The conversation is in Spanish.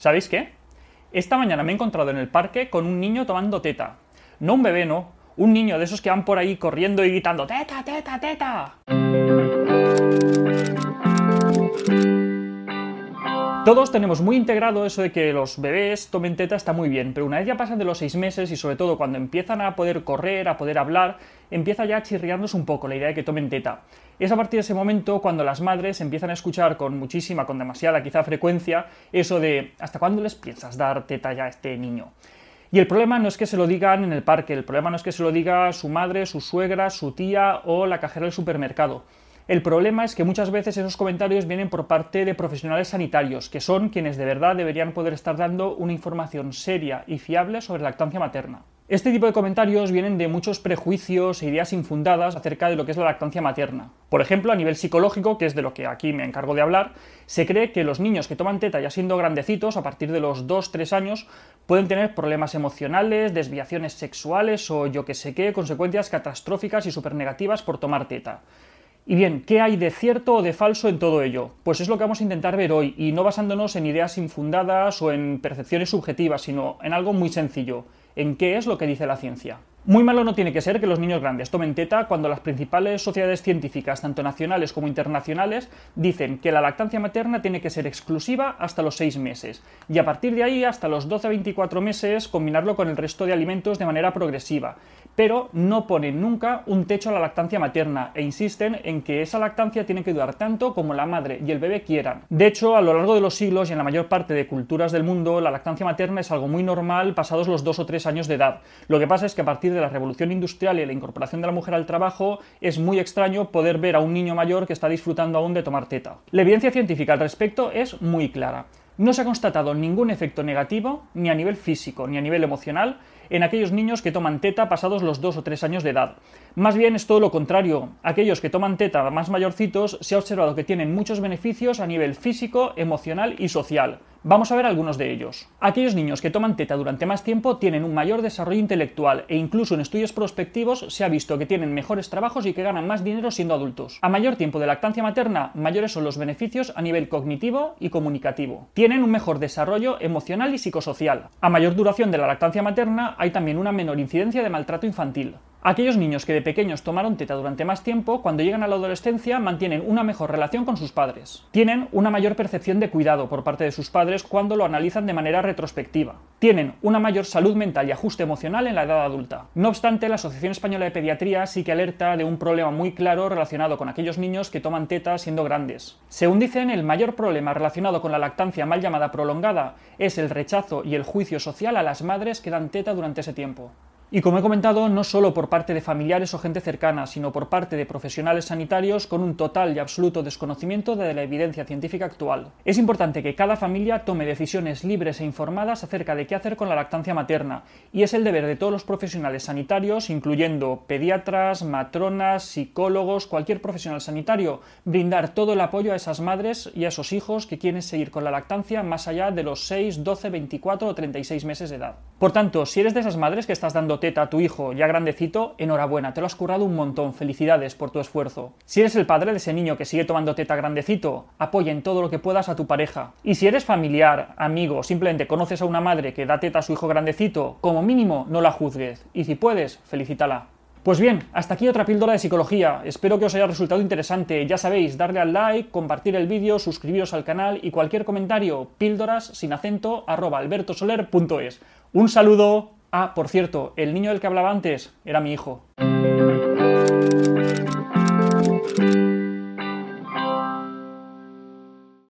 ¿Sabéis qué? Esta mañana me he encontrado en el parque con un niño tomando teta. No un bebé, no. Un niño de esos que van por ahí corriendo y gritando ¡Teta, teta, teta! Todos tenemos muy integrado eso de que los bebés tomen teta está muy bien, pero una vez ya pasan de los seis meses y sobre todo cuando empiezan a poder correr, a poder hablar, empieza ya a chirriarnos un poco la idea de que tomen teta. Es a partir de ese momento cuando las madres empiezan a escuchar con muchísima, con demasiada quizá frecuencia, eso de ¿hasta cuándo les piensas dar teta ya a este niño? Y el problema no es que se lo digan en el parque, el problema no es que se lo diga su madre, su suegra, su tía o la cajera del supermercado. El problema es que muchas veces esos comentarios vienen por parte de profesionales sanitarios, que son quienes de verdad deberían poder estar dando una información seria y fiable sobre lactancia materna. Este tipo de comentarios vienen de muchos prejuicios e ideas infundadas acerca de lo que es la lactancia materna. Por ejemplo, a nivel psicológico, que es de lo que aquí me encargo de hablar, se cree que los niños que toman teta ya siendo grandecitos, a partir de los 2-3 años, pueden tener problemas emocionales, desviaciones sexuales o yo que sé qué, consecuencias catastróficas y supernegativas por tomar teta. Y bien, ¿qué hay de cierto o de falso en todo ello? Pues es lo que vamos a intentar ver hoy, y no basándonos en ideas infundadas o en percepciones subjetivas, sino en algo muy sencillo, en qué es lo que dice la ciencia. Muy malo no tiene que ser que los niños grandes tomen teta cuando las principales sociedades científicas, tanto nacionales como internacionales, dicen que la lactancia materna tiene que ser exclusiva hasta los 6 meses, y a partir de ahí, hasta los 12-24 meses, combinarlo con el resto de alimentos de manera progresiva, pero no ponen nunca un techo a la lactancia materna e insisten en que esa lactancia tiene que durar tanto como la madre y el bebé quieran. De hecho, a lo largo de los siglos y en la mayor parte de culturas del mundo, la lactancia materna es algo muy normal pasados los 2 o 3 años de edad. Lo que pasa es que a partir de la revolución industrial y la incorporación de la mujer al trabajo, es muy extraño poder ver a un niño mayor que está disfrutando aún de tomar teta. La evidencia científica al respecto es muy clara. No se ha constatado ningún efecto negativo, ni a nivel físico ni a nivel emocional, en aquellos niños que toman teta pasados los 2 o 3 años de edad. Más bien es todo lo contrario. Aquellos que toman teta más mayorcitos se ha observado que tienen muchos beneficios a nivel físico, emocional y social. Vamos a ver algunos de ellos. Aquellos niños que toman teta durante más tiempo tienen un mayor desarrollo intelectual e incluso en estudios prospectivos se ha visto que tienen mejores trabajos y que ganan más dinero siendo adultos. A mayor tiempo de lactancia materna, mayores son los beneficios a nivel cognitivo y comunicativo. Tienen un mejor desarrollo emocional y psicosocial. A mayor duración de la lactancia materna hay también una menor incidencia de maltrato infantil. Aquellos niños que de pequeños tomaron teta durante más tiempo, cuando llegan a la adolescencia mantienen una mejor relación con sus padres. Tienen una mayor percepción de cuidado por parte de sus padres cuando lo analizan de manera retrospectiva. Tienen una mayor salud mental y ajuste emocional en la edad adulta. No obstante, la Asociación Española de Pediatría sí que alerta de un problema muy claro relacionado con aquellos niños que toman teta siendo grandes. Según dicen, el mayor problema relacionado con la lactancia mal llamada prolongada es el rechazo y el juicio social a las madres que dan teta durante ese tiempo. Y como he comentado, no solo por parte de familiares o gente cercana, sino por parte de profesionales sanitarios con un total y absoluto desconocimiento de la evidencia científica actual. Es importante que cada familia tome decisiones libres e informadas acerca de qué hacer con la lactancia materna, y es el deber de todos los profesionales sanitarios, incluyendo pediatras, matronas, psicólogos, cualquier profesional sanitario, brindar todo el apoyo a esas madres y a esos hijos que quieren seguir con la lactancia más allá de los 6, 12, 24 o 36 meses de edad. Por tanto, si eres de esas madres que estás dando teta a tu hijo ya grandecito, enhorabuena, te lo has currado un montón, felicidades por tu esfuerzo. Si eres el padre de ese niño que sigue tomando teta grandecito, apoya en todo lo que puedas a tu pareja. Y si eres familiar, amigo, simplemente conoces a una madre que da teta a su hijo grandecito, como mínimo no la juzgues. Y si puedes, felicítala. Pues bien, hasta aquí otra píldora de psicología. Espero que os haya resultado interesante. Ya sabéis, darle al like, compartir el vídeo, suscribiros al canal y cualquier comentario, píldoras sin acento arroba albertosoler.es. Un saludo. Ah, por cierto, el niño del que hablaba antes era mi hijo.